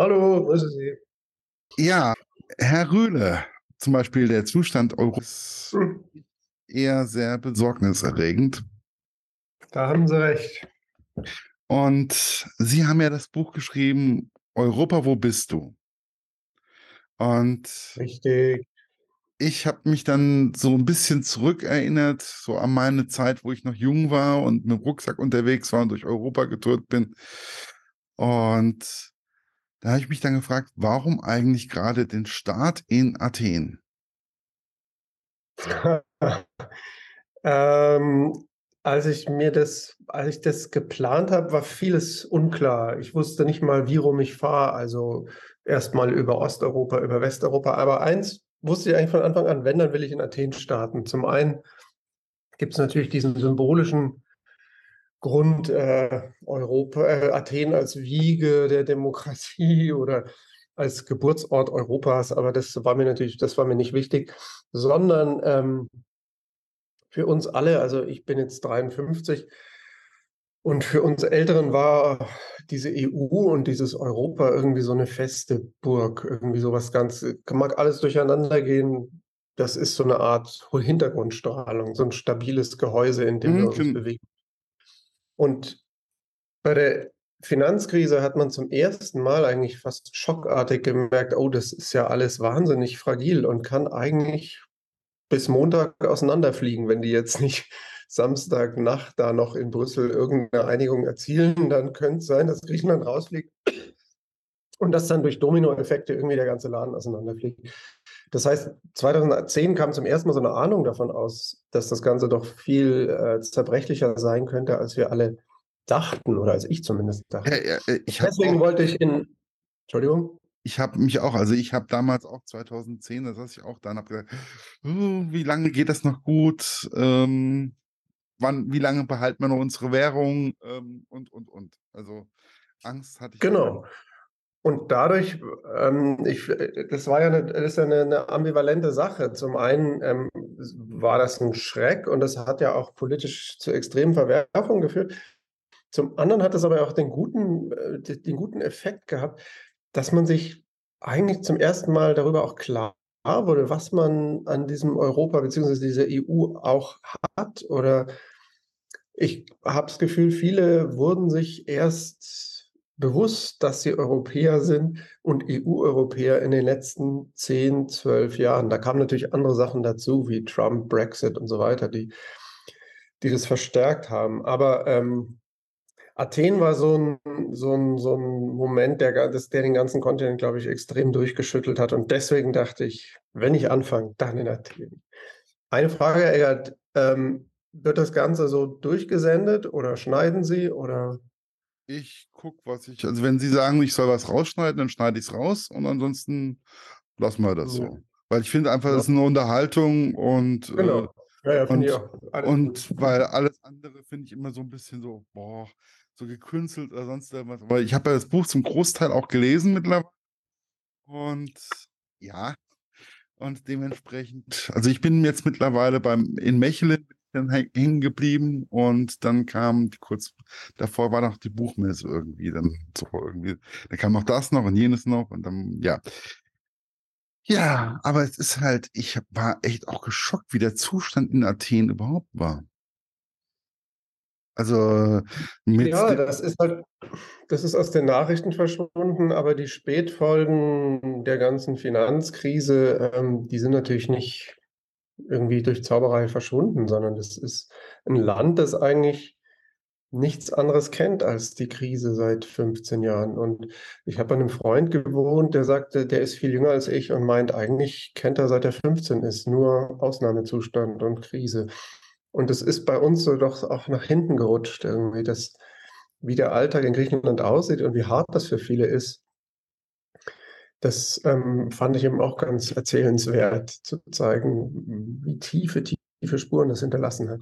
Hallo, grüße Sie. Ja, Herr Rühle, zum Beispiel der Zustand Europas Hm, eher sehr besorgniserregend. da haben Sie recht. Und Sie haben ja das Buch geschrieben, Europa, wo bist du? Und Richtig. ich habe mich dann so ein bisschen zurückerinnert, so an meine Zeit, wo ich noch jung war und mit dem Rucksack unterwegs war und durch Europa getourt bin. Und da habe ich mich dann gefragt, warum eigentlich gerade den Start in Athen? Ähm, als ich mir das als ich das geplant habe, war vieles unklar. Ich wusste nicht mal, wie rum ich fahre, also erst mal über Osteuropa, über Westeuropa. Aber eins wusste ich eigentlich von Anfang an, wenn, dann will ich in Athen starten. Zum einen gibt es natürlich diesen symbolischen Grund, äh, Europa äh, Athen als Wiege der Demokratie oder als Geburtsort Europas, aber das war mir natürlich das war mir nicht wichtig, sondern, ähm Für uns alle, also ich bin jetzt 53 und für uns Älteren war diese EU und dieses Europa irgendwie so eine feste Burg, irgendwie so was ganz mag alles durcheinander gehen. Das ist so eine Art Hintergrundstrahlung, so ein stabiles Gehäuse, in dem wir Mhm, uns gen bewegen. Und bei der Finanzkrise hat man zum ersten Mal eigentlich fast schockartig gemerkt: „Oh, das ist ja alles wahnsinnig fragil und kann eigentlich bis Montag auseinanderfliegen. Wenn die jetzt nicht Samstagnacht da noch in Brüssel irgendeine Einigung erzielen, dann könnte es sein, dass Griechenland rausfliegt und dass dann durch Dominoeffekte irgendwie der ganze Laden auseinanderfliegt. Das heißt, 2010 kam zum ersten Mal so eine Ahnung davon aus, dass das Ganze doch viel, äh, zerbrechlicher sein könnte, als wir alle dachten oder als ich zumindest ja, dachte. ja, äh, ich Deswegen auch wollte ich in Entschuldigung? Ich habe mich auch also, ich habe damals auch 2010, da saß ich auch da und habe gedacht: „Uh, wie lange geht das noch gut? Ähm, wann wie lange behalten wir noch unsere Währung?“ Ähm, und, und, und. Also, Angst hatte ich auch. Und dadurch, ähm, ich äh, das war ja 'ne das ist ja 'ne 'ne ambivalente Sache. Zum einen, ähm, war das 'n Schreck und das hat ja auch politisch zu extremen Verwerfungen geführt. Zum anderen hat es aber auch den guten äh, den guten Effekt gehabt, dass man sich eigentlich zum ersten Mal darüber auch klar wurde, was man an diesem Europa beziehungsweise dieser EU auch hat oder ich habe das Gefühl, viele wurden sich erst bewusst, dass sie Europäer sind und EU-Europäer in den letzten 10, 12 Jahren. Da kamen natürlich andere Sachen dazu, wie Trump, Brexit und so weiter, die die das verstärkt haben. Aber, ähm, Athen war so 'n so 'n so 'n Moment, der der den ganzen Kontinent, glaube ich, extrem durchgeschüttelt hat. Und deswegen dachte ich: „Wenn ich anfange, dann in Athen.“ Eine Frage, Eggert, ähm, wird das Ganze so durchgesendet oder schneiden Sie oder Ich gucke, was ich also, wenn Sie sagen, ich soll was rausschneiden, dann schneide ich's raus und ansonsten lassen wir das ja, so. Weil ich finde einfach, ja, es ist 'ne Unterhaltung und, äh genau. Ja, ja, finde ich und auch. Alles gut. und weil alles andere finde ich immer so 'n bisschen so, boah, so gekünstelt oder sonst irgendwas. Aber ich habe ja das Buch zum Großteil auch gelesen mittlerweile und ja. Und dementsprechend also, ich bin jetzt mittlerweile beim in Mechelen ich dann häng hängen geblieben und dann kam kurz davor war noch die Buchmesse irgendwie dann so irgendwie dann kam noch das noch und jenes noch und dann ja. Ja, aber es ist halt ich war echt auch geschockt, wie der Zustand in Athen überhaupt war. Also, mit Ja, das ist halt das ist aus den Nachrichten verschwunden, aber die Spätfolgen der ganzen Finanzkrise, ähm, die sind natürlich nicht irgendwie durch Zauberei verschwunden, sondern das ist 'n Land, das eigentlich nichts anderes kennt als die Krise seit 15 Jahren. Und ich habe bei 'nem Freund gewohnt, der sagte, der ist viel jünger als ich und meint, eigentlich kennt er, seit er 15 ist, nur Ausnahmezustand und Krise. Und das ist bei uns so doch auch nach hinten gerutscht irgendwie, dass wie der Alltag in Griechenland aussieht und wie hart das für viele ist das, ähm, fand ich eben auch ganz erzählenswert zu zeigen, wie tiefe, tiefe Spuren das hinterlassen hat.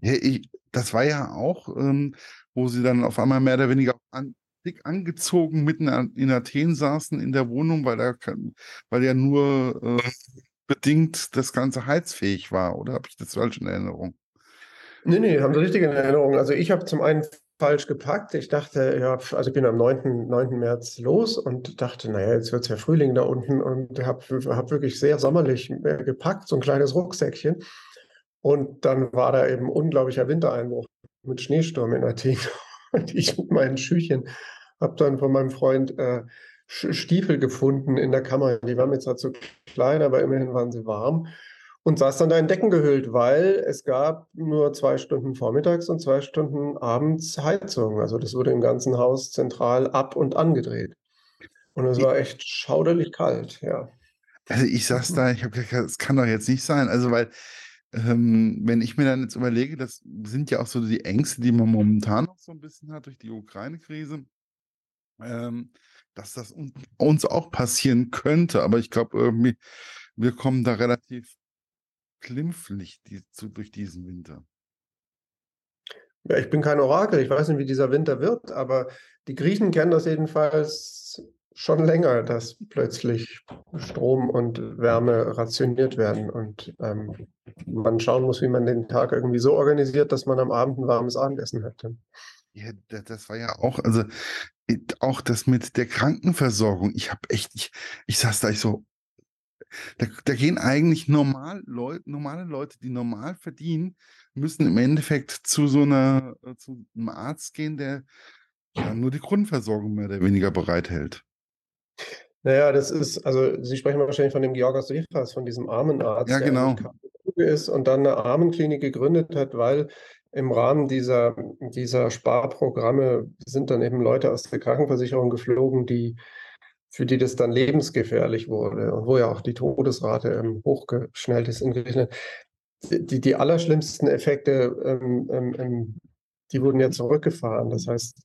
Ja, i das war ja auch, ähm, wo sie dann auf einmal mehr oder weniger an dick angezogen mitten in Athen saßen in der Wohnung, weil da weil ja nur, äh, bedingt das Ganze heizfähig war, oder habe ich das falsch in Erinnerung? Ne, ne, haben Sie richtig in Erinnerung. Also, ich habe zum einen falsch gepackt. Ich dachte, ja, also ich bin am 9. 9. März los und dachte, naja, jetzt wird es ja Frühling da unten und habe hab wirklich sehr sommerlich äh, gepackt, so ein kleines Rucksäckchen. Und dann war da eben unglaublicher Wintereinbruch mit Schneesturm in Athen. Und ich mit meinen Schüchen habe dann von meinem Freund äh, Stiefel gefunden in der Kammer. Die waren mir zwar zu klein, aber immerhin waren sie warm und saß dann da in Decken gehüllt, weil es gab nur zwei Stunden vormittags und zwei Stunden abends Heizung. Also das wurde im ganzen Haus zentral ab und angedreht. Und es war echt schauderlich kalt, ja. Also ich saß da, ich habe gesagt, das kann doch jetzt nicht sein. Also weil, ähm, wenn ich mir dann jetzt überlege, das sind ja auch so die Ängste, die man momentan noch so ein bisschen hat durch die Ukraine-Krise, ähm, dass das uns auch passieren könnte. Aber ich glaube irgendwie, wir kommen da relativ glimpflich die, zu, durch diesen Winter? Ja, ich bin kein Orakel, ich weiß nicht, wie dieser Winter wird, aber die Griechen kennen das jedenfalls schon länger, dass plötzlich Strom und Wärme rationiert werden und ähm, man schauen muss, wie man den Tag irgendwie so organisiert, dass man am Abend ein warmes Abendessen hätte. Ja, das war ja auch, also auch das mit der Krankenversorgung. Ich habe echt, ich, ich saß da, ich so, da, da gehen eigentlich normal Leu normale Leute, die normal verdienen, müssen im Endeffekt zu so einer, äh, zu einem Arzt gehen, der ja nur die Grundversorgung mehr oder weniger bereithält. Naja, das ist, also Sie sprechen wahrscheinlich von dem Georgos Rifas, von diesem Armenarzt, ja, genau. der ist und dann eine Armenklinik gegründet hat, weil im Rahmen dieser, dieser Sparprogramme sind dann eben Leute aus der Krankenversicherung geflogen, die für die das dann lebensgefährlich wurde und wo ja auch die Todesrate ähm, hochgeschnellt ist in Griechenland. Die, die allerschlimmsten Effekte, ähm, ähm, ähm, die wurden ja zurückgefahren. Das heißt,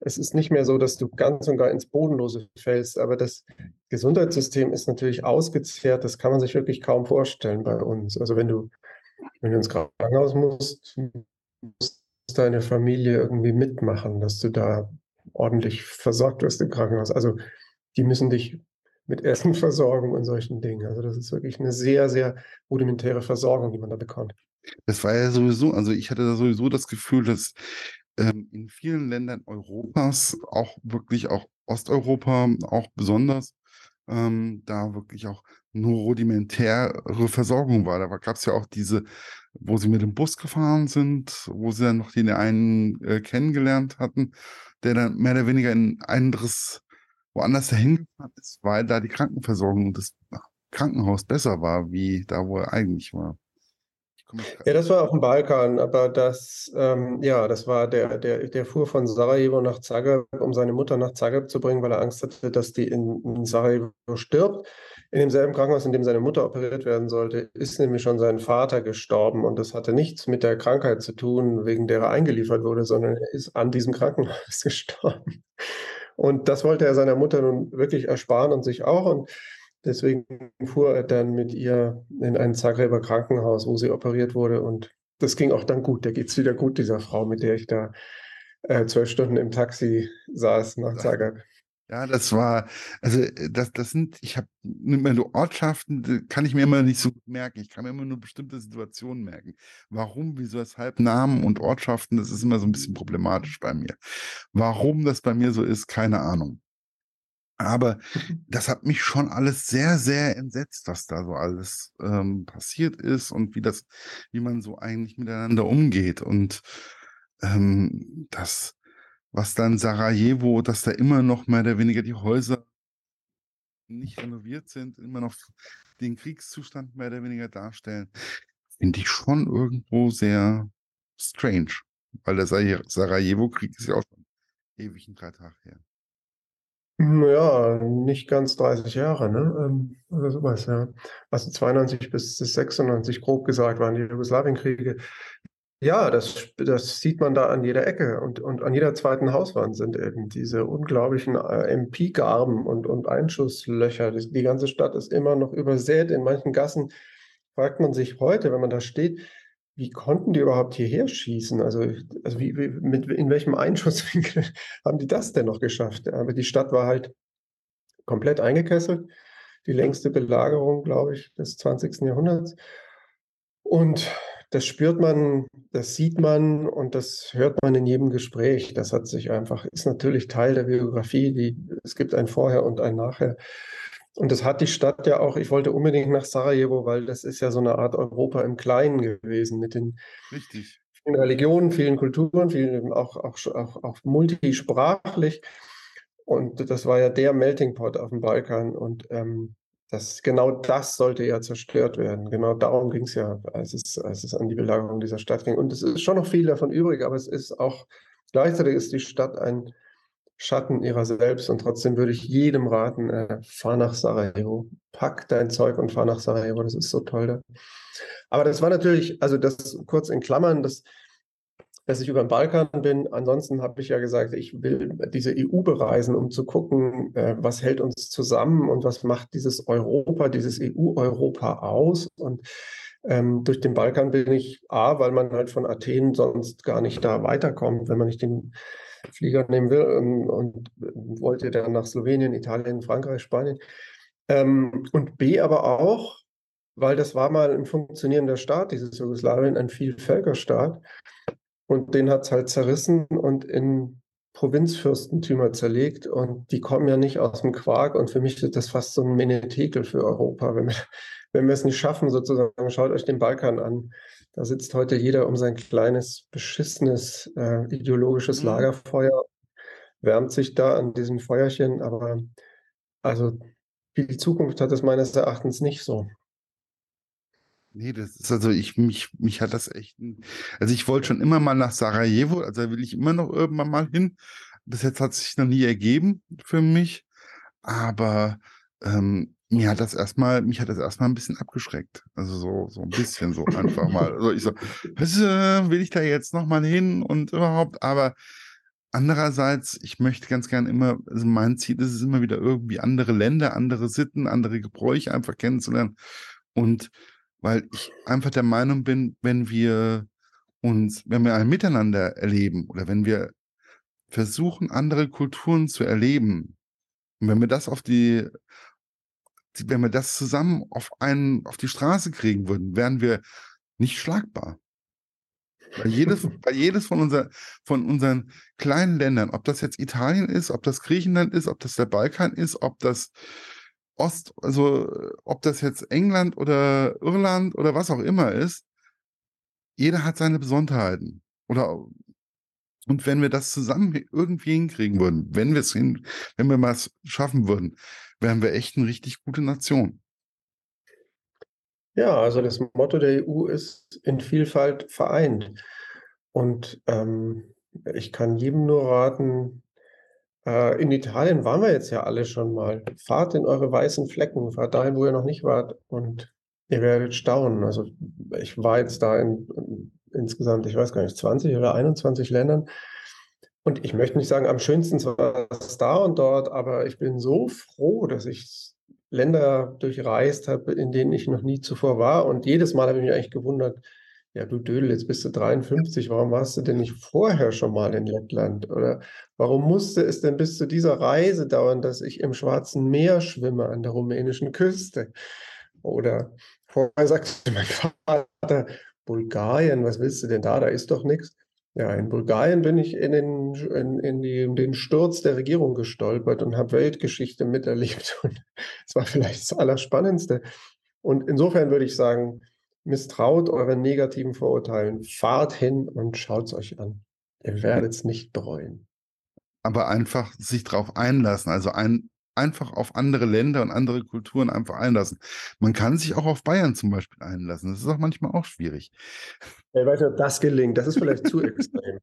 es ist nicht mehr so, dass du ganz und gar ins Bodenlose fällst, aber das Gesundheitssystem ist natürlich ausgezehrt. Das kann man sich wirklich kaum vorstellen bei uns. Also wenn du, wenn du ins Krankenhaus musst, muss deine Familie irgendwie mitmachen, dass du da ordentlich versorgt wirst im Krankenhaus. Also die müssen dich mit Essen versorgen und solchen Dingen. Also das ist wirklich eine sehr, sehr rudimentäre Versorgung, die man da bekommt. Das war ja sowieso, also ich hatte da sowieso das Gefühl, dass ähm, in vielen Ländern Europas, auch wirklich auch Osteuropa, auch besonders, ähm, da wirklich auch nur rudimentäre Versorgung war. Da gab es ja auch diese, wo sie mit dem Bus gefahren sind, wo sie dann noch den einen äh, kennengelernt hatten, der dann mehr oder weniger in ein anderes woanders dahin gefahren ist, weil da die Krankenversorgung des Krankenhaus besser war, wie da, wo er eigentlich war. Ja, das war auf dem Balkan, aber das, ähm, ja, das war der, der, der fuhr von Sarajevo nach Zagreb, um seine Mutter nach Zagreb zu bringen, weil er Angst hatte, dass die in, in Sarajevo stirbt. In demselben Krankenhaus, in dem seine Mutter operiert werden sollte, ist nämlich schon sein Vater gestorben und das hatte nichts mit der Krankheit zu tun, wegen der er eingeliefert wurde, sondern er ist an diesem Krankenhaus gestorben. Und das wollte er seiner Mutter nun wirklich ersparen und sich auch. Und deswegen fuhr er dann mit ihr in ein Zagreber Krankenhaus, wo sie operiert wurde. Und das ging auch dann gut. Da geht es wieder gut, dieser Frau, mit der ich da äh, zwölf Stunden im Taxi saß nach Zagreb. Ja, das war, also äh, das, das sind, ich habe immer nur Ortschaften, kann ich mir immer nicht so gut merken. Ich kann mir immer nur bestimmte Situationen merken. Warum, wieso, weshalb Namen und Ortschaften, das ist immer so ein bisschen problematisch bei mir. Warum das bei mir so ist, keine Ahnung. Aber das hat mich schon alles sehr, sehr entsetzt, was da so alles ähm, passiert ist und wie das, wie man so eigentlich miteinander umgeht. Und ähm, das, was dann Sarajevo, dass da immer noch mehr oder weniger die Häuser nicht renoviert sind, immer noch den Kriegszustand mehr oder weniger darstellen, finde ich schon irgendwo sehr strange. Weil der Sarajevo-Krieg ist ja auch schon ewig ein drei Tage her. Ja, nicht ganz 30 Jahre, ne? Ähm, oder sowas, ja. Also 92 bis 96, grob gesagt, waren die Jugoslawienkriege. Ja, das, das sieht man da an jeder Ecke und, und an jeder zweiten Hauswand sind eben diese unglaublichen äh, MP-Garben und, und Einschusslöcher. Die, die ganze Stadt ist immer noch übersät. In manchen Gassen fragt man sich heute, wenn man da steht, wie konnten die überhaupt hierher schießen? Also, also wie, wie, mit, in welchem Einschusswinkel haben die das denn noch geschafft? Aber die Stadt war halt komplett eingekesselt. Die längste Belagerung, glaube ich, des 20. Jahrhunderts. Und das spürt man, das sieht man und das hört man in jedem Gespräch. Das hat sich einfach, ist natürlich Teil der Biografie. Die, es gibt ein Vorher und ein Nachher. Und das hat die Stadt ja auch, ich wollte unbedingt nach Sarajevo, weil das ist ja so eine Art Europa im Kleinen gewesen mit den Richtig. vielen Religionen, vielen Kulturen, vielen auch, auch, auch, auch multisprachlich. Und das war ja der Melting Pot auf dem Balkan. Und ähm, das, genau das sollte ja zerstört werden. Genau darum ging es ja, als es, als es an die Belagerung dieser Stadt ging. Und es ist schon noch viel davon übrig, aber es ist auch, gleichzeitig ist die Stadt ein Schatten ihrer selbst. Und trotzdem würde ich jedem raten, äh, fahr nach Sarajevo, pack dein Zeug und fahr nach Sarajevo. Das ist so toll da. Aber das war natürlich, also das kurz in Klammern, das, dass ich über den Balkan bin. Ansonsten habe ich ja gesagt, ich will diese EU bereisen, um zu gucken, äh, was hält uns zusammen und was macht dieses Europa, dieses EU-Europa aus. Und ähm, durch den Balkan bin ich A, weil man halt von Athen sonst gar nicht da weiterkommt, wenn man nicht den Flieger nehmen will und, und wollte dann nach Slowenien, Italien, Frankreich, Spanien. Ähm, und B aber auch, weil das war mal ein funktionierender Staat, dieses Jugoslawien, ein Vielvölkerstaat. Und den hat es halt zerrissen und in Provinzfürstentümer zerlegt. Und die kommen ja nicht aus dem Quark. Und für mich ist das fast so ein Menetekel für Europa. Wenn wir, wenn wir es nicht schaffen, sozusagen, schaut euch den Balkan an. Da sitzt heute jeder um sein kleines, beschissenes äh, ideologisches mhm. Lagerfeuer, wärmt sich da an diesem Feuerchen, aber also viel Zukunft hat es meines Erachtens nicht so. Nee, das ist also, ich, mich, mich hat das echt, also ich wollte schon immer mal nach Sarajevo, also da will ich immer noch irgendwann mal hin. Bis jetzt hat sich noch nie ergeben für mich, aber ähm, mir hat das erstmal, mich hat das erstmal ein bisschen abgeschreckt. Also so, so ein bisschen so einfach mal. Also ich so, was, äh, will ich da jetzt nochmal hin und überhaupt, aber andererseits, ich möchte ganz gern immer, also mein Ziel ist es immer wieder irgendwie andere Länder, andere Sitten, andere Gebräuche einfach kennenzulernen. Und weil ich einfach der Meinung bin, wenn wir uns, wenn wir ein Miteinander erleben oder wenn wir versuchen, andere Kulturen zu erleben, und wenn wir das auf die wenn wir das zusammen auf einen, auf die Straße kriegen würden, wären wir nicht schlagbar. Weil jedes, weil jedes von, unser, von unseren kleinen Ländern, ob das jetzt Italien ist, ob das Griechenland ist, ob das der Balkan ist, ob das Ost, also ob das jetzt England oder Irland oder was auch immer ist, jeder hat seine Besonderheiten. Oder und wenn wir das zusammen irgendwie hinkriegen würden, wenn wir es hin, wenn wir mal schaffen würden, wären wir echt eine richtig gute Nation. Ja, also das Motto der EU ist in Vielfalt vereint. Und ähm, ich kann jedem nur raten, äh, in Italien waren wir jetzt ja alle schon mal. Fahrt in eure weißen Flecken, fahrt dahin, wo ihr noch nicht wart und ihr werdet staunen. Also ich war jetzt da in, in insgesamt, ich weiß gar nicht, 20 oder 21 Ländern und ich möchte nicht sagen, am schönsten war es da und dort, aber ich bin so froh, dass ich Länder durchreist habe, in denen ich noch nie zuvor war. Und jedes Mal habe ich mich eigentlich gewundert, ja, du Dödel, jetzt bist du 53, warum warst du denn nicht vorher schon mal in Lettland? Oder warum musste es denn bis zu dieser Reise dauern, dass ich im Schwarzen Meer schwimme an der rumänischen Küste? Oder vorher sagte mein Vater, Bulgarien, was willst du denn da? Da ist doch nichts. Ja, in Bulgarien bin ich in den, in, in, die, in den Sturz der Regierung gestolpert und habe Weltgeschichte miterlebt. Und es war vielleicht das Allerspannendste. Und insofern würde ich sagen, misstraut euren negativen Vorurteilen, fahrt hin und schaut es euch an. Ihr werdet es nicht bereuen. Aber einfach sich darauf einlassen, also ein, einfach auf andere Länder und andere Kulturen einfach einlassen. Man kann sich auch auf Bayern zum Beispiel einlassen. Das ist auch manchmal auch schwierig. Ich weiß nicht, ob das gelingt. Das ist vielleicht zu extrem.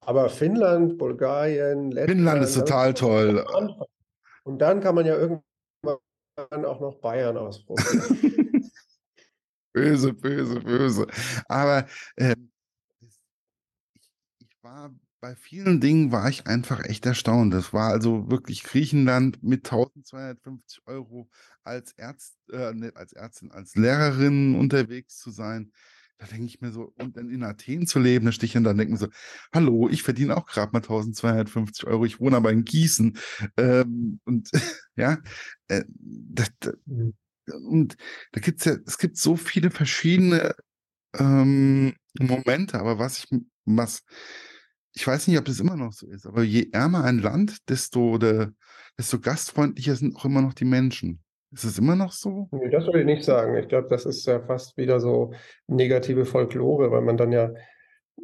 Aber Finnland, Bulgarien, Lettland. Finnland ist total toll. Und dann kann man ja irgendwann auch noch Bayern ausprobieren. böse, böse, böse. Aber äh, ich, ich war bei vielen Dingen war ich einfach echt erstaunt. Das war also wirklich Griechenland mit 1250 Euro als, Ärzt, äh, nicht als Ärztin, als Lehrerin unterwegs zu sein. Da denke ich mir so, und dann in Athen zu leben, da stehe ich dann da und denke mir so, hallo, ich verdiene auch gerade mal 1250 Euro, ich wohne aber in Gießen. Ähm, und ja, äh, das, das, mhm. Und da gibt es ja, es gibt so viele verschiedene ähm, Momente, aber was ich, was, ich weiß nicht, ob das immer noch so ist, aber je ärmer ein Land, desto, de, desto gastfreundlicher sind auch immer noch die Menschen. Ist es immer noch so? Das würde ich nicht sagen. Ich glaube, das ist ja fast wieder so negative Folklore, weil man dann ja,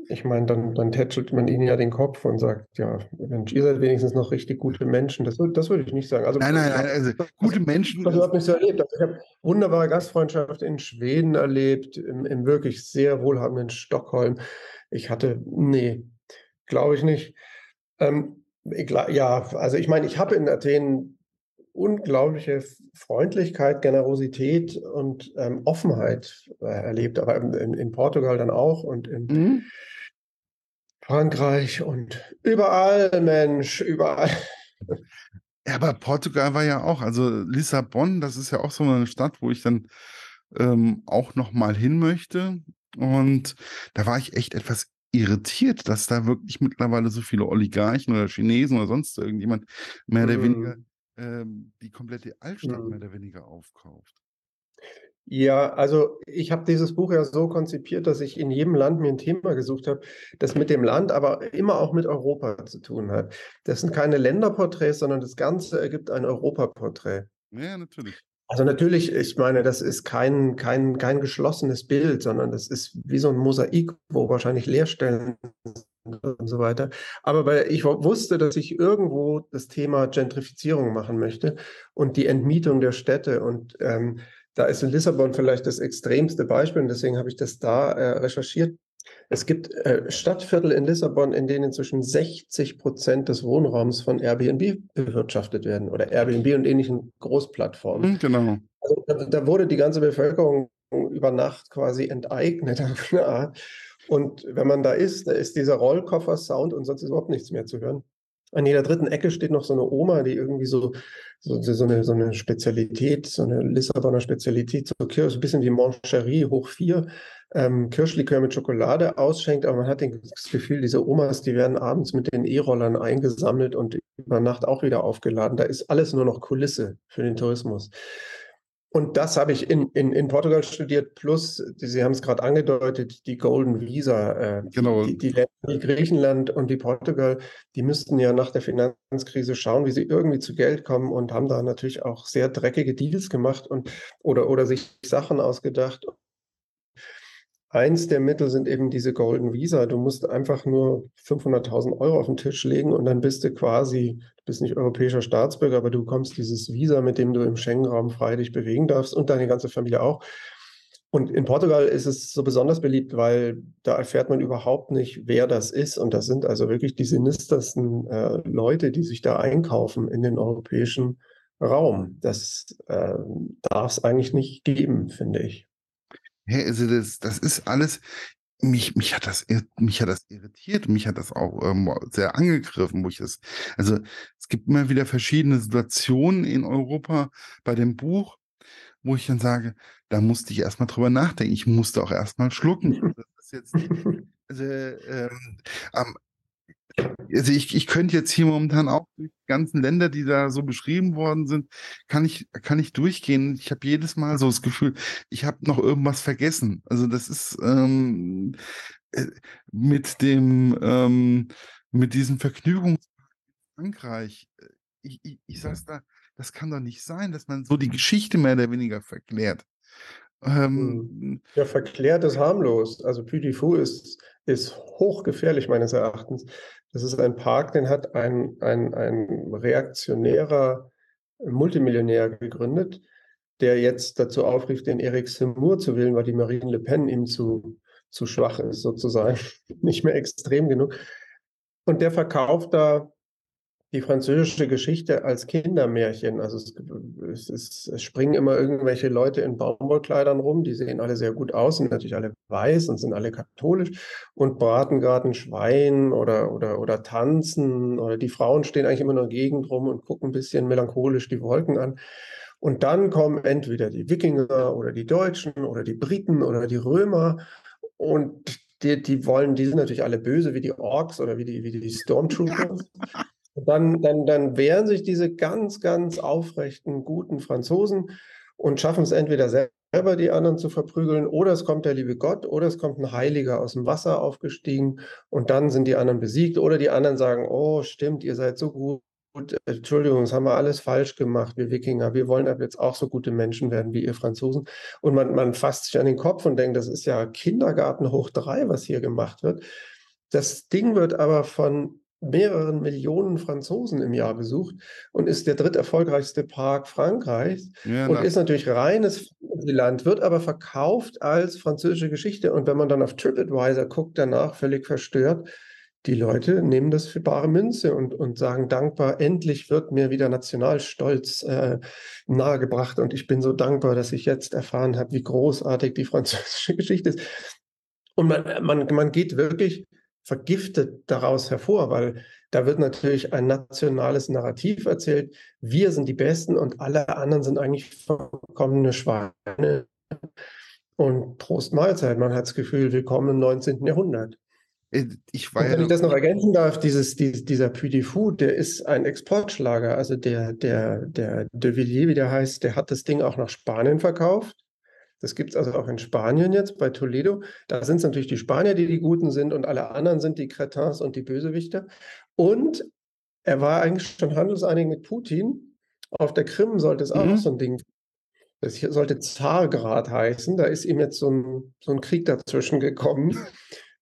ich meine, dann, dann tätschelt man ihnen ja den Kopf und sagt, ja, Mensch, ihr seid wenigstens noch richtig gute Menschen. Das, das würde ich nicht sagen. Also, nein, nein, nein, also gute Menschen. Ich habe überhaupt nicht so erlebt. Also ich habe wunderbare Gastfreundschaft in Schweden erlebt, im, im wirklich sehr wohlhabenden Stockholm. Ich hatte, nee, glaube ich nicht. Ähm, ich, ja, also ich meine, ich habe in Athen unglaubliche Freundlichkeit, Generosität und ähm, Offenheit äh, erlebt, aber in, in, Portugal dann auch und in mhm. Frankreich und überall, Mensch, überall. Ja, aber Portugal war ja auch, also Lissabon, das ist ja auch so eine Stadt, wo ich dann ähm, auch noch mal hin möchte. Und da war ich echt etwas irritiert, dass da wirklich mittlerweile so viele Oligarchen oder Chinesen oder sonst irgendjemand mehr oder weniger mhm ähm, die komplette Altstadt mehr Mhm. oder weniger aufkauft. Ja, also ich habe dieses Buch ja so konzipiert, dass ich in jedem Land mir ein Thema gesucht habe, das mit dem Land, aber immer auch mit Europa zu tun hat. Das sind keine Länderporträts, sondern das Ganze ergibt ein Europaporträt. Ja, natürlich. Also natürlich, ich meine, das ist kein, kein, kein geschlossenes Bild, sondern das ist wie so ein Mosaik, wo wahrscheinlich Leerstellen und so weiter. Aber weil ich wusste, dass ich irgendwo das Thema Gentrifizierung machen möchte und die Entmietung der Städte. Und ähm, da ist in Lissabon vielleicht das extremste Beispiel und deswegen habe ich das da äh, recherchiert. Es gibt äh, Stadtviertel in Lissabon, in denen inzwischen 60 Prozent des Wohnraums von Airbnb bewirtschaftet werden oder Airbnb und ähnlichen Großplattformen. Mhm, genau. Also, da, da wurde die ganze Bevölkerung über Nacht quasi enteignet auf eine Art. Und wenn man da ist, da ist dieser Rollkoffer-Sound und sonst ist überhaupt nichts mehr zu hören. An jeder dritten Ecke steht noch so eine Oma, die irgendwie so, so, so, eine, so eine Spezialität, so eine Lissabonner Spezialität, so Kirsch, ein bisschen wie Mancherie hoch vier, ähm, Kirschlikör mit Schokolade ausschenkt, aber man hat das Gefühl, diese Omas, die werden abends mit den E-Rollern eingesammelt und über Nacht auch wieder aufgeladen. Da ist alles nur noch Kulisse für den Tourismus. Und das habe ich in, in, in Portugal studiert, plus, Sie haben es gerade angedeutet, die Golden Visa. Äh, genau. Die, die, Länder, die Griechenland und die Portugal, die müssten ja nach der Finanzkrise schauen, wie sie irgendwie zu Geld kommen und haben da natürlich auch sehr dreckige Deals gemacht und, oder, oder sich Sachen ausgedacht. Eins der Mittel sind eben diese Golden Visa. Du musst einfach nur 500.000 Euro auf den Tisch legen und dann bist du quasi, du bist nicht europäischer Staatsbürger, aber du bekommst dieses Visa, mit dem du im Schengen-Raum frei dich bewegen darfst und deine ganze Familie auch. Und in Portugal ist es so besonders beliebt, weil da erfährt man überhaupt nicht, wer das ist. Und das sind also wirklich die sinistersten äh, Leute, die sich da einkaufen in den europäischen Raum. Das äh, darf es eigentlich nicht geben, finde ich. Hey, also das, das ist alles, mich, mich, hat das, mich hat das irritiert, mich hat das auch ähm, sehr angegriffen, wo ich das, also es gibt immer wieder verschiedene Situationen in Europa bei dem Buch, wo ich dann sage, da musste ich erstmal drüber nachdenken. Ich musste auch erstmal schlucken. Das ist jetzt also, ähm, also ich, ich könnte jetzt hier momentan auch die ganzen Länder, die da so beschrieben worden sind, kann ich, kann ich durchgehen. Ich habe jedes Mal so das Gefühl, ich habe noch irgendwas vergessen. Also das ist ähm, äh, mit dem, ähm, mit diesem Vergnügungspark in Frankreich. Äh, ich, ich, ich sag's da, das kann doch nicht sein, dass man so die Geschichte mehr oder weniger verklärt. Ähm, hm. ja, verklärt ist harmlos. Also Puy ist, ist hochgefährlich meines Erachtens. Das ist ein Park, den hat ein, ein, ein reaktionärer Multimillionär gegründet, der jetzt dazu aufrief, den Eric Seymour zu wählen, weil die Marine Le Pen ihm zu, zu schwach ist, sozusagen, nicht mehr extrem genug. Und der verkauft da die französische Geschichte als Kindermärchen. Also es, es, es, es, springen immer irgendwelche Leute in Baumwollkleidern rum, die sehen alle sehr gut aus, sind natürlich alle weiß und sind alle katholisch und braten gerade ein Schwein oder, oder, oder tanzen oder die Frauen stehen eigentlich immer nur in der Gegend rum und gucken ein bisschen melancholisch die Wolken an. Und dann kommen entweder die Wikinger oder die Deutschen oder die Briten oder die Römer und die, die wollen, die sind natürlich alle böse wie die Orks oder wie die, wie die Stormtroopers. Dann, dann, dann wehren sich diese ganz, ganz aufrechten, guten Franzosen und schaffen es entweder selber die anderen zu verprügeln, oder es kommt der liebe Gott, oder es kommt ein Heiliger aus dem Wasser aufgestiegen und dann sind die anderen besiegt, oder die anderen sagen, oh, stimmt, ihr seid so gut, Entschuldigung, das haben wir alles falsch gemacht, wir Wikinger, wir wollen ab jetzt auch so gute Menschen werden wie ihr Franzosen. Und man, man fasst sich an den Kopf und denkt, das ist ja Kindergarten hoch drei, was hier gemacht wird. Das Ding wird aber von mehreren Millionen Franzosen im Jahr besucht und ist der dritterfolgreichste Park Frankreichs Ja, und ist natürlich reines Land, wird aber verkauft als französische Geschichte. Und wenn man dann auf TripAdvisor guckt, danach völlig verstört, die Leute nehmen das für bare Münze und, und sagen dankbar, endlich wird mir wieder Nationalstolz äh, nahegebracht und ich bin so dankbar, dass ich jetzt erfahren habe, wie großartig die französische Geschichte ist. Und man, man, man geht wirklich vergiftet daraus hervor, weil da wird natürlich ein nationales Narrativ erzählt. Wir sind die Besten und alle anderen sind eigentlich verkommene Schweine. Und Prost Mahlzeit, man hat das Gefühl, willkommen im 19. Jahrhundert. äh, ich ja wenn ich das noch ergänzen darf, dieses, dies- dieser Fou, der ist ein Exportschlager. Also der, der, der De Villiers, wie der heißt, der hat das Ding auch nach Spanien verkauft. Das gibt es also auch in Spanien jetzt bei Toledo. Da sind es natürlich die Spanier, die die Guten sind und alle anderen sind die Cretins und die Bösewichter. Und er war eigentlich schon handelseinig mit Putin. Auf der Krim sollte es auch Mhm. so ein Ding. Das sollte Zargrad heißen. Da ist ihm jetzt so ein, so ein Krieg dazwischen gekommen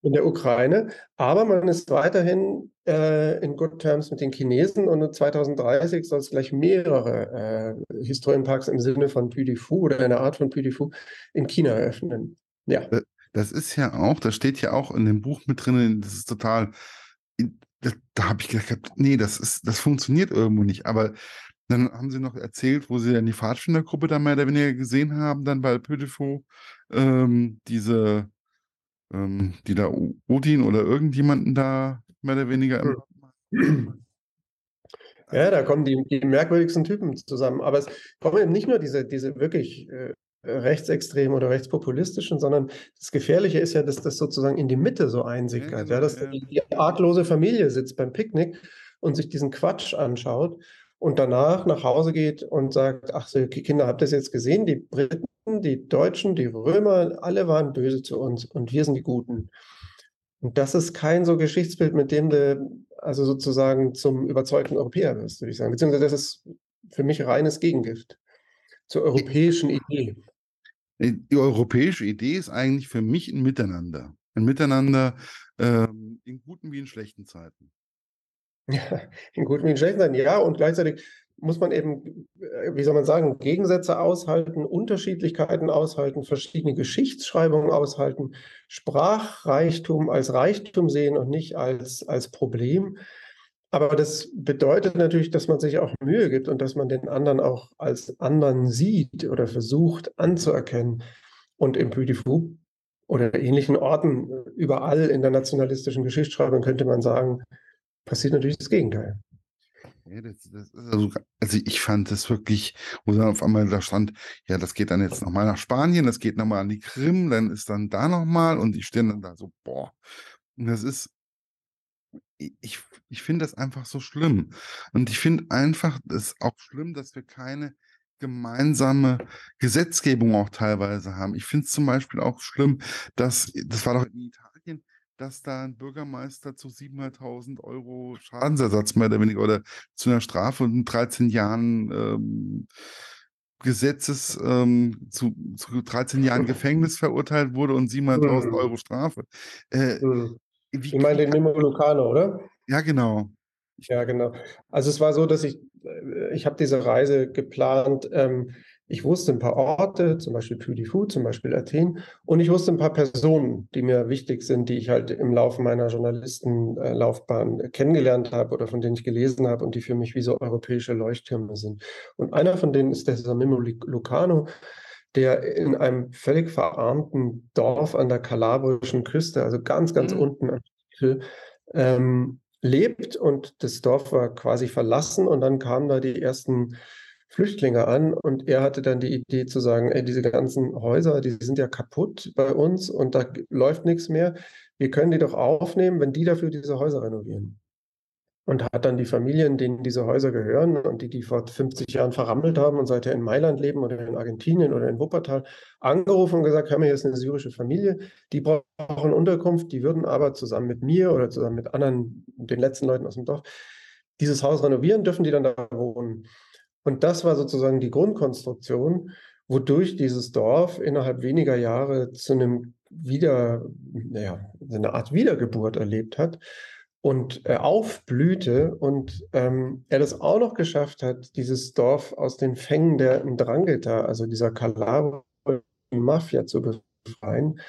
in der Ukraine. Aber man ist weiterhin äh, in Good Terms mit den Chinesen und 2030 soll es gleich mehrere äh, Historienparks im Sinne von Fou oder einer Art von Fou in China eröffnen. Ja. Das ist ja auch, das steht ja auch in dem Buch mit drin, das ist total, in- da, habe ich gedacht, nee, das ist, das funktioniert irgendwo nicht. Aber dann haben sie noch erzählt, wo sie dann die Pfadfindergruppe da mehr oder weniger gesehen haben, dann bei Faux, ähm, diese, ähm, die da Odin oder irgendjemanden da mehr oder weniger im Ja, da kommen die, die merkwürdigsten Typen zusammen. Aber es kommen eben nicht nur diese, diese wirklich äh, rechtsextremen oder rechtspopulistischen, sondern das Gefährliche ist ja, dass das sozusagen in die Mitte so einsickert. Ja, genau, dass ja. die, die arglose Familie sitzt beim Picknick und sich diesen Quatsch anschaut und danach nach Hause geht und sagt, ach so, Kinder, habt ihr das jetzt gesehen? Die Briten, die Deutschen, die Römer, alle waren böse zu uns und wir sind die Guten. Und das ist kein so Geschichtsbild, mit dem du also sozusagen zum überzeugten Europäer wirst, würde ich sagen. Beziehungsweise das ist für mich reines Gegengift zur europäischen Idee. Die europäische Idee ist eigentlich für mich ein Miteinander. Ein Miteinander ähm, in guten wie in schlechten Zeiten. Ja, in guten wie in schlechten Zeiten, ja. Und gleichzeitig muss man eben, äh, wie soll man sagen, Gegensätze aushalten, Unterschiedlichkeiten aushalten, verschiedene Geschichtsschreibungen aushalten, Sprachreichtum als Reichtum sehen und nicht als, als Problem. Aber das bedeutet natürlich, dass man sich auch Mühe gibt und dass man den anderen auch als anderen sieht oder versucht anzuerkennen. Und im Puy du Fou oder ähnlichen Orten äh, überall in der nationalistischen Geschichtsschreibung könnte man sagen, passiert natürlich das Gegenteil. Ja, das, das also, also ich fand das wirklich, wo dann auf einmal da stand, ja, das geht dann jetzt nochmal nach Spanien, das geht nochmal an die Krim, dann ist dann da nochmal und die stehen dann da so, boah. Und das ist, ich, ich finde das einfach so schlimm. Und ich finde einfach es auch schlimm, dass wir keine gemeinsame Gesetzgebung auch teilweise haben. Ich finde es zum Beispiel auch schlimm, dass, das war doch in Italien, dass da ein Bürgermeister zu 700.000 Euro Schadensersatz mehr oder weniger oder zu einer Strafe und 13 Jahren ähm, Gesetzes ähm, zu, zu 13 Jahren Gefängnis verurteilt wurde und 700.000 Mhm. Euro Strafe. Äh, Hm. wie, Ich meine den Mimo Lucano, oder? ja, genau. Ja, genau. Also es war so, dass ich, äh, ich habe diese Reise geplant. Ähm, ich wusste ein paar Orte, zum Beispiel Fou, zum Beispiel Athen, und ich wusste ein paar Personen, die mir wichtig sind, die ich halt im Laufe meiner Journalistenlaufbahn kennengelernt habe oder von denen ich gelesen habe und die für mich wie so europäische Leuchttürme sind. Und einer von denen ist der Mimo Lucano, der in einem völlig verarmten Dorf an der kalabrischen Küste, also ganz, ganz Mhm. unten am Stiefel, ähm, lebt und das Dorf war quasi verlassen und dann kamen da die ersten Flüchtlinge an und er hatte dann die Idee zu sagen, ey, diese ganzen Häuser, die sind ja kaputt bei uns und da läuft nichts mehr. Wir können die doch aufnehmen, wenn die dafür diese Häuser renovieren. und hat dann die Familien, denen diese Häuser gehören und die die vor 50 Jahren verrammelt haben und seither in Mailand leben oder in Argentinien oder in Wuppertal, angerufen und gesagt, hör mal, hier ist eine syrische Familie, die brauchen Unterkunft, die würden aber zusammen mit mir oder zusammen mit anderen, den letzten Leuten aus dem Dorf, dieses Haus renovieren, dürfen die dann da wohnen. Und das war sozusagen die Grundkonstruktion, wodurch dieses Dorf innerhalb weniger Jahre zu einem Wieder, naja, eine Art Wiedergeburt erlebt hat und äh, aufblühte und ähm, er das auch noch geschafft hat, dieses Dorf aus den Fängen der Ndrangheta, also dieser Kalabrien-Mafia zu befreien.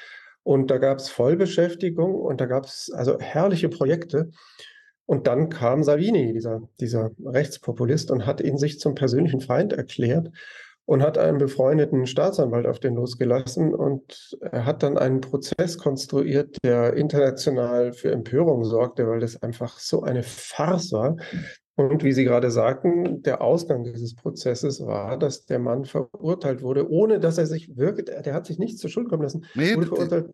Und da gab es Vollbeschäftigung und da gab es also herrliche Projekte. Und dann kam Savini, dieser, dieser Rechtspopulist, und hat ihn sich zum persönlichen Feind erklärt und hat einen befreundeten Staatsanwalt auf den losgelassen und er hat dann einen Prozess konstruiert, der international für Empörung sorgte, weil das einfach so eine Farce war. Und wie Sie gerade sagten, der Ausgang dieses Prozesses war, dass der Mann verurteilt wurde, ohne dass er sich wirklich, der hat sich nichts zur Schuld kommen lassen, nee, wurde verurteilt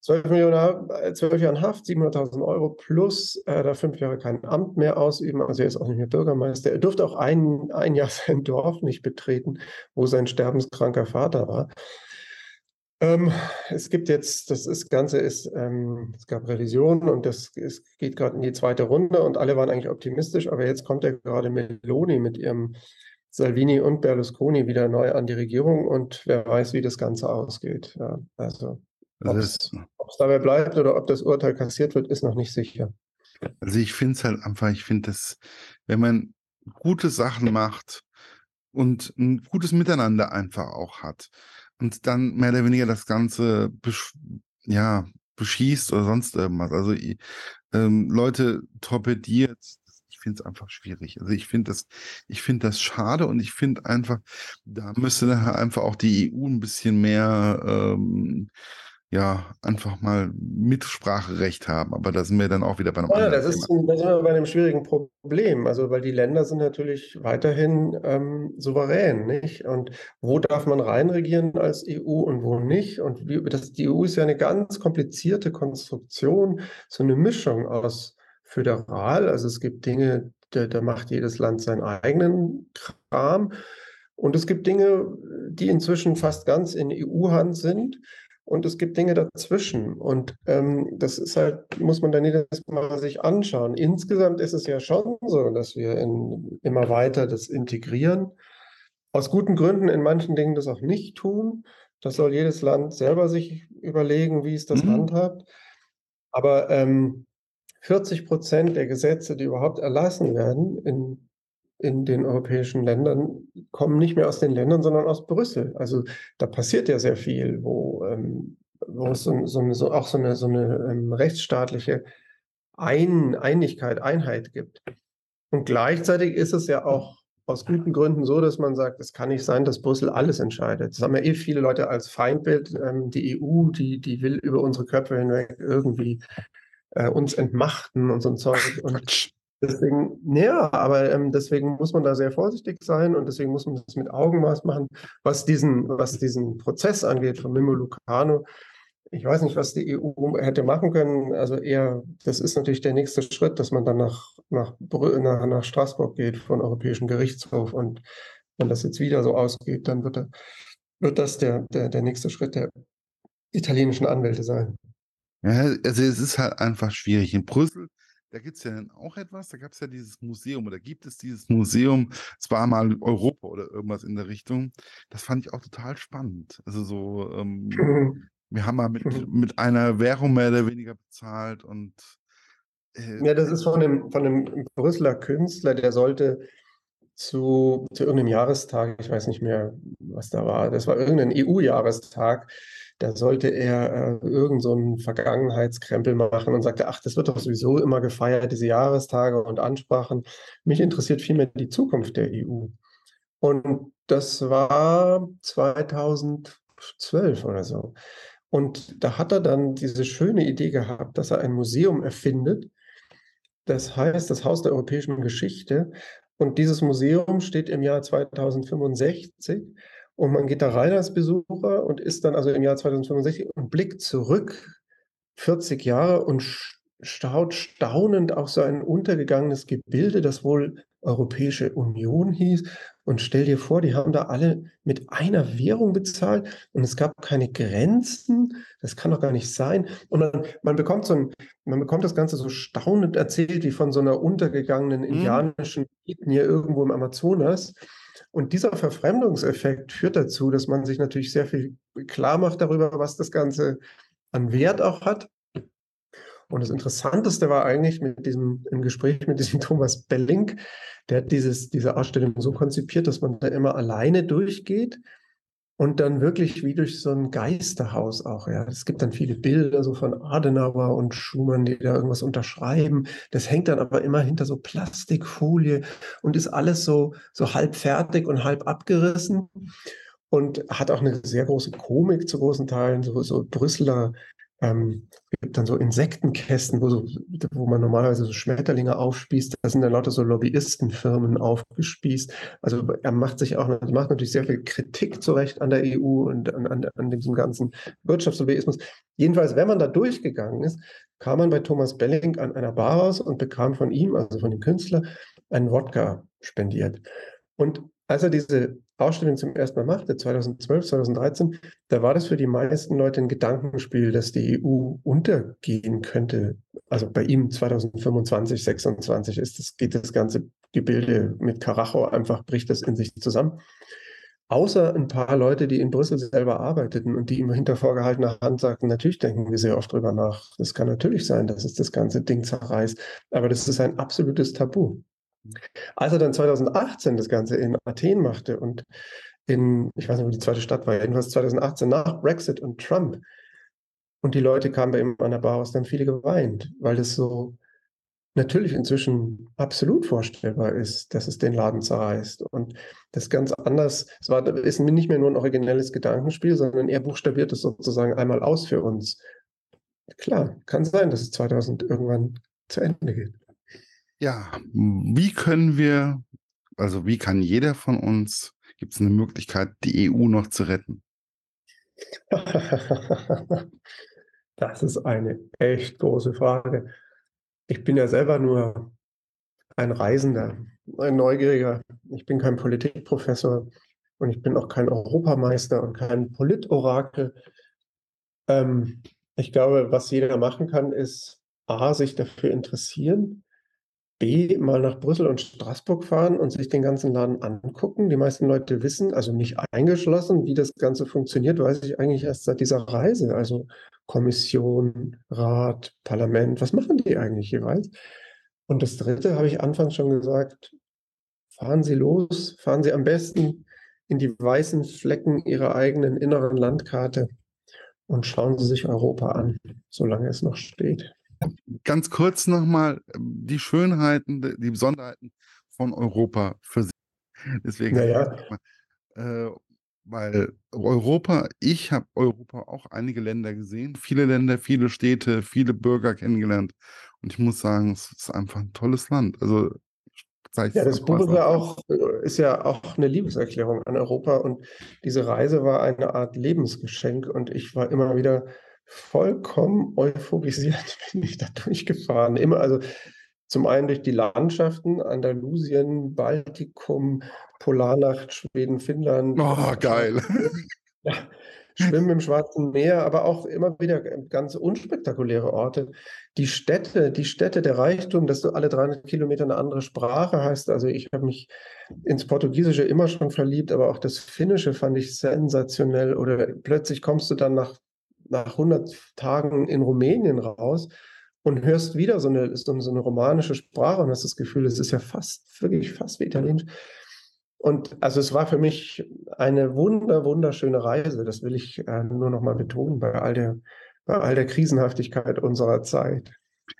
12 Millionen, 12 äh, Jahren Haft, 700.000 Euro plus äh, da fünf Jahre kein Amt mehr ausüben. Also er ist auch nicht mehr Bürgermeister. Er durfte auch ein, ein Jahr sein Dorf nicht betreten, wo sein sterbenskranker Vater war. Ähm, es gibt jetzt, das ist, Ganze ist, ähm, es gab Revisionen und das ist, geht gerade in die zweite Runde und alle waren eigentlich optimistisch, aber jetzt kommt ja gerade Meloni mit ihrem Salvini und Berlusconi wieder neu an die Regierung und wer weiß, wie das Ganze ausgeht. Ja, also ob es dabei bleibt oder ob das Urteil kassiert wird, ist noch nicht sicher. Also ich finde es halt einfach, ich finde das, wenn man gute Sachen macht und ein gutes Miteinander einfach auch hat und dann mehr oder weniger das Ganze besch ja, beschießt oder sonst irgendwas. Also ähm, Leute torpediert, ich finde es einfach schwierig. Also ich finde das, ich finde das schade und ich finde einfach, da müsste einfach auch die EU ein bisschen mehr ähm, ja, einfach mal Mitspracherecht haben. Aber da sind wir dann auch wieder bei einem ja, das ist, Thema. Das sind wir bei einem schwierigen Problem. Also, weil die Länder sind natürlich weiterhin ähm, souverän, nicht? Und wo darf man reinregieren als EU und wo nicht? Und wie, das, die EU ist ja eine ganz komplizierte Konstruktion, so eine Mischung aus föderal. Also, es gibt Dinge, da, da macht jedes Land seinen eigenen Kram. Und es gibt Dinge, die inzwischen fast ganz in EU-Hand sind und es gibt Dinge dazwischen. Und ähm, das ist halt, muss man dann jedes Mal sich anschauen. Insgesamt ist es ja schon so, dass wir in, immer weiter das integrieren. Aus guten Gründen in manchen Dingen das auch nicht tun. Das soll jedes Land selber sich überlegen, wie es das mhm. handhabt. Aber ähm, 40 Prozent der Gesetze, die überhaupt erlassen werden in in den europäischen Ländern kommen nicht mehr aus den Ländern, sondern aus Brüssel. Also da passiert ja sehr viel, wo, ähm, wo es so, so, so, auch so eine, so eine ähm, rechtsstaatliche Ein Einigkeit, Einheit gibt. Und gleichzeitig ist es ja auch aus guten Gründen so, dass man sagt, es kann nicht sein, dass Brüssel alles entscheidet. Das haben ja eh viele Leute als Feindbild. Ähm, die EU, die, die will über unsere Köpfe hinweg irgendwie äh, uns entmachten und so ein Zeug. Und Deswegen, ja, aber ähm, deswegen muss man da sehr vorsichtig sein und deswegen muss man das mit Augenmaß machen, was diesen, was diesen Prozess angeht von Mimo Lucano. Ich weiß nicht, was die EU hätte machen können. Also eher, das ist natürlich der nächste Schritt, dass man dann nach, nach, nach, nach Straßburg geht von Europäischen Gerichtshof. Und wenn das jetzt wieder so ausgeht, dann wird, wird das der, der, der nächste Schritt der italienischen Anwälte sein. Ja, also es ist halt einfach schwierig. In Brüssel da gibt es ja dann auch etwas, da gab es ja dieses Museum oder gibt es dieses Museum, es war mal Europa oder irgendwas in der Richtung. Das fand ich auch total spannend. Also so, ähm, wir haben mal mit, mhm. mit einer Währung mehr oder weniger bezahlt und äh, ja, das ist von einem, von einem Brüsseler Künstler, der sollte zu, zu irgendeinem Jahrestag, ich weiß nicht mehr, was da war, das war irgendein EU-Jahrestag, da sollte er äh, irgend so Vergangenheitskrempel machen und sagte, ach, das wird doch sowieso immer gefeiert, diese Jahrestage und Ansprachen. Mich interessiert vielmehr die Zukunft der EU. Und das war 2012 oder so. Und da hat er dann diese schöne Idee gehabt, dass er ein Museum erfindet. Das heißt, das Haus der europäischen Geschichte. Und dieses Museum steht im Jahr 2065 und man geht da rein als Besucher und ist dann also im Jahr 2065 und blickt zurück 40 Jahre und schaut staunend auf so ein untergegangenes Gebilde, das wohl Europäische Union hieß. Und stell dir vor, die haben da alle mit einer Währung bezahlt und es gab keine Grenzen. Das kann doch gar nicht sein. Und man, man bekommt so ein, man bekommt das Ganze so staunend erzählt, wie von so einer untergegangenen Mhm. indianischen Ethnie irgendwo im Amazonas. Und dieser Verfremdungseffekt führt dazu, dass man sich natürlich sehr viel klar macht darüber, was das Ganze an Wert auch hat. Und das Interessanteste war eigentlich mit diesem, im Gespräch mit diesem Thomas Belling, der hat dieses, diese Ausstellung so konzipiert, dass man da immer alleine durchgeht und dann wirklich wie durch so ein Geisterhaus auch. Ja, es gibt dann viele Bilder so von Adenauer und Schumann, die da irgendwas unterschreiben. Das hängt dann aber immer hinter so Plastikfolie und ist alles so so halb fertig und halb abgerissen und hat auch eine sehr große Komik zu großen Teilen, so, so Brüsseler ähm, gibt dann so Insektenkästen, wo, so, wo man normalerweise so Schmetterlinge aufspießt. Da sind dann lauter so Lobbyistenfirmen aufgespießt. Also er macht sich auch macht natürlich sehr viel Kritik zurecht an der EU und an, an, an diesem ganzen Wirtschaftslobbyismus. Jedenfalls, wenn man da durchgegangen ist, kam man bei Thomas Belling an einer Bar raus und bekam von ihm, also von dem Künstler, einen Wodka spendiert. Und als er diese Ausstellung zum ersten Mal machte, 2012, 2013, da war das für die meisten Leute ein Gedankenspiel, dass die EU untergehen könnte. Also bei ihm 2025, 2026 ist das, geht das ganze Gebilde mit Karacho einfach, bricht das in sich zusammen. Außer ein paar Leute, die in Brüssel selber arbeiteten und die immer hinter vorgehaltener Hand sagten, natürlich denken wir sehr oft drüber nach. Das kann natürlich sein, dass es das ganze Ding zerreißt. Aber das ist ein absolutes Tabu. Als er dann 2018 das Ganze in Athen machte und in, ich weiß nicht, wo die zweite Stadt war, jedenfalls 2018 nach Brexit und Trump, und die Leute kamen bei ihm an der Bar aus, dann viele geweint, weil das so natürlich inzwischen absolut vorstellbar ist, dass es den Laden zerreißt. Und das ganz anders, es war, ist nicht mehr nur ein originelles Gedankenspiel, sondern er buchstabiert es sozusagen einmal aus für uns. Klar, kann sein, dass es 2000 irgendwann zu Ende geht. Ja, wie können wir, also wie kann jeder von uns, gibt es eine Möglichkeit, die EU noch zu retten? das ist eine echt große Frage. Ich bin ja selber nur ein Reisender, ein Neugieriger. Ich bin kein Politikprofessor und ich bin auch kein Europameister und kein Politorakel. Ähm, ich glaube, was jeder machen kann, ist A, sich dafür interessieren, B, mal nach Brüssel und Straßburg fahren und sich den ganzen Laden angucken. Die meisten Leute wissen, also nicht eingeschlossen, wie das Ganze funktioniert, weiß ich eigentlich erst seit dieser Reise. Also Kommission, Rat, Parlament, was machen die eigentlich jeweils? Und das Dritte habe ich anfangs schon gesagt, fahren Sie los, fahren Sie am besten in die weißen Flecken Ihrer eigenen inneren Landkarte und schauen Sie sich Europa an, solange es noch steht ganz kurz nochmal die Schönheiten, die Besonderheiten von Europa für sich. Deswegen, naja. äh, weil Europa, ich habe Europa auch einige Länder gesehen, viele Länder, viele Städte, viele Bürger kennengelernt. Und ich muss sagen, es ist einfach ein tolles Land. Also ja, das Buch ja, auch, ist ja auch eine Liebeserklärung an Europa und diese Reise war eine Art Lebensgeschenk und ich war immer wieder vollkommen euphorisiert bin ich da durchgefahren. Immer, also zum einen durch die Landschaften, Andalusien, Baltikum, Polarnacht, Schweden, Finnland. Oh, geil. Ja, Schwimmen im Schwarzen Meer, aber auch immer wieder ganz unspektakuläre Orte. Die Städte, die Städte, der Reichtum, dass du alle 300 Kilometer eine andere Sprache hast. Also ich habe mich ins Portugiesische immer schon verliebt, aber auch das Finnische fand ich sensationell. Oder plötzlich kommst du dann nach nach 100 Tagen in Rumänien raus und hörst wieder so eine, so, eine romanische Sprache und hast das Gefühl, es ist ja fast, wirklich fast wie Italienisch. Und also es war für mich eine wunder, wunderschöne Reise. Das will ich äh, nur noch mal betonen bei all der, bei all der Krisenhaftigkeit unserer Zeit.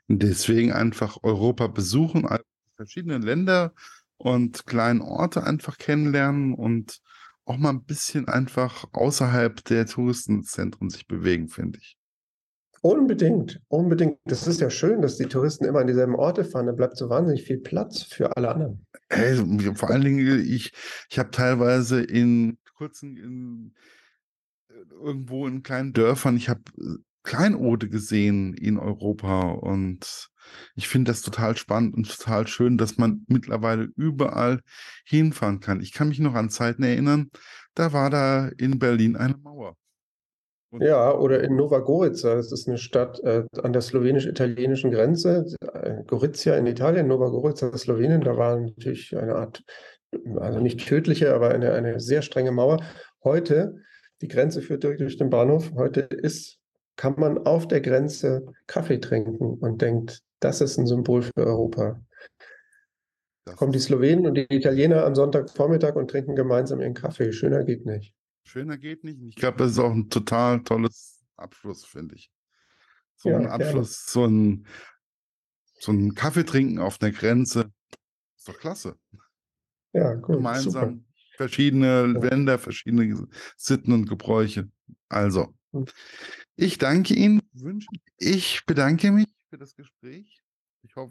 Deswegen einfach Europa besuchen, verschiedene Länder und kleine Orte einfach kennenlernen und auch mal ein bisschen einfach außerhalb der Touristenzentren sich bewegen, finde ich. Unbedingt, unbedingt. Das ist ja schön, dass die Touristen immer an dieselben Orte fahren. Da bleibt so wahnsinnig viel Platz für alle anderen. Hey, vor allen Dingen, ich, ich habe teilweise in kurzen, in, irgendwo in kleinen Dörfern, ich habe Kleinode gesehen in Europa und ich finde das total spannend und total schön, dass man mittlerweile überall hinfahren kann. Ich kann mich noch an Zeiten erinnern, da war da in Berlin eine Mauer. Und ja, oder in Nova Gorica, das ist eine Stadt äh, an der slowenisch-italienischen Grenze, äh, Gorizia in Italien, Nova Gorica, Slowenien, da war natürlich eine Art, also nicht tödliche, aber eine, eine sehr strenge Mauer. Heute, die Grenze führt direkt durch den Bahnhof, heute ist, kann man auf der Grenze Kaffee trinken und denkt, das ist ein Symbol für Europa. Da kommen die Slowenen und die Italiener am Sonntagvormittag und trinken gemeinsam ihren Kaffee. Schöner geht nicht. Schöner geht nicht. Ich glaube, das ist auch ein total tolles Abschluss, finde ich. So ja, ein Abschluss, so ein, so ein Kaffee trinken auf der Grenze. Ist doch klasse. Ja, gut. Gemeinsam super. verschiedene ja. Länder, verschiedene Sitten und Gebräuche. Also, hm. ich danke Ihnen, ich bedanke mich für das Gespräch. Ich hoffe,